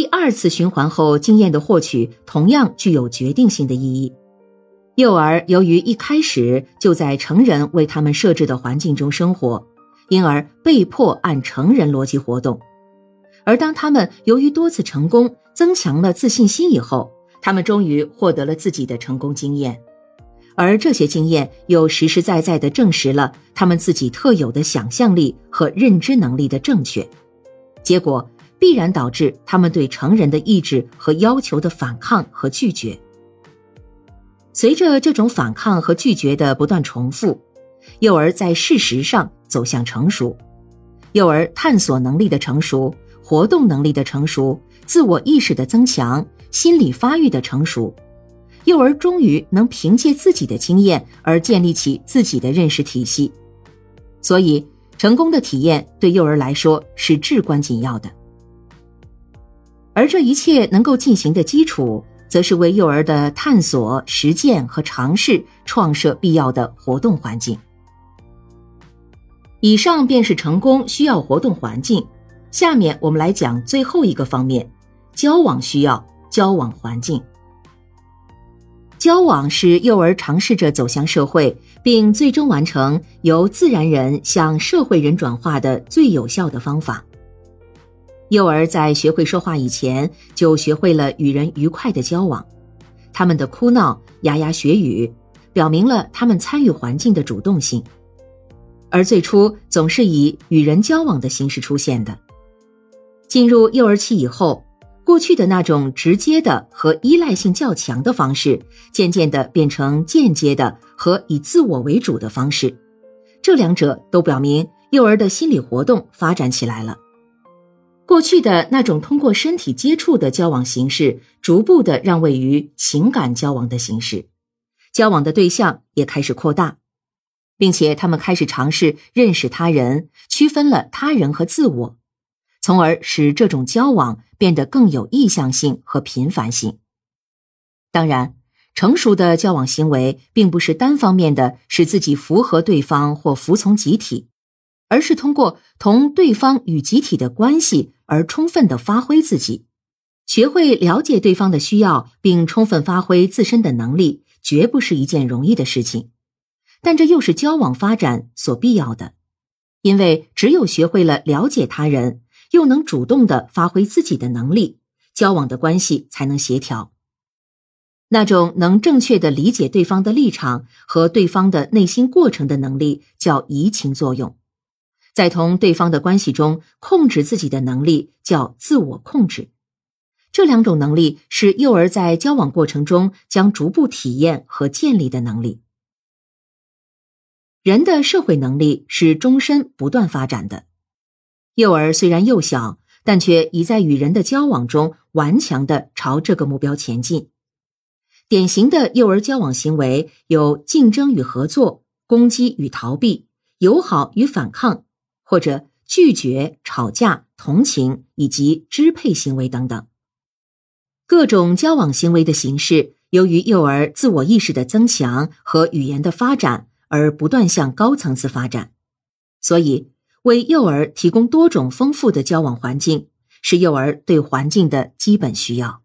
第二次循环后经验的获取同样具有决定性的意义。幼儿由于一开始就在成人为他们设置的环境中生活，因而被迫按成人逻辑活动。而当他们由于多次成功增强了自信心以后，他们终于获得了自己的成功经验，而这些经验又实实在在地证实了他们自己特有的想象力和认知能力的正确。结果必然导致他们对成人的意志和要求的反抗和拒绝。随着这种反抗和拒绝的不断重复，幼儿在事实上走向成熟，幼儿探索能力的成熟。活动能力的成熟，自我意识的增强，心理发育的成熟，幼儿终于能凭借自己的经验而建立起自己的认识体系。所以，成功的体验对幼儿来说是至关紧要的。而这一切能够进行的基础，则是为幼儿的探索、实践和尝试创设必要的活动环境。以上便是成功需要活动环境。下面我们来讲最后一个方面，交往需要交往环境。交往是幼儿尝试着走向社会，并最终完成由自然人向社会人转化的最有效的方法。幼儿在学会说话以前，就学会了与人愉快的交往。他们的哭闹、牙牙学语，表明了他们参与环境的主动性，而最初总是以与人交往的形式出现的。进入幼儿期以后，过去的那种直接的和依赖性较强的方式，渐渐的变成间接的和以自我为主的方式。这两者都表明幼儿的心理活动发展起来了。过去的那种通过身体接触的交往形式，逐步的让位于情感交往的形式，交往的对象也开始扩大，并且他们开始尝试认识他人，区分了他人和自我。从而使这种交往变得更有意向性和频繁性。当然，成熟的交往行为并不是单方面的使自己符合对方或服从集体，而是通过同对方与集体的关系而充分的发挥自己，学会了解对方的需要，并充分发挥自身的能力，绝不是一件容易的事情。但这又是交往发展所必要的，因为只有学会了了解他人。又能主动的发挥自己的能力，交往的关系才能协调。那种能正确的理解对方的立场和对方的内心过程的能力，叫移情作用。在同对方的关系中控制自己的能力，叫自我控制。这两种能力是幼儿在交往过程中将逐步体验和建立的能力。人的社会能力是终身不断发展的。幼儿虽然幼小，但却已在与人的交往中顽强的朝这个目标前进。典型的幼儿交往行为有竞争与合作、攻击与逃避、友好与反抗，或者拒绝、吵架、同情以及支配行为等等。各种交往行为的形式，由于幼儿自我意识的增强和语言的发展而不断向高层次发展，所以。为幼儿提供多种丰富的交往环境，是幼儿对环境的基本需要。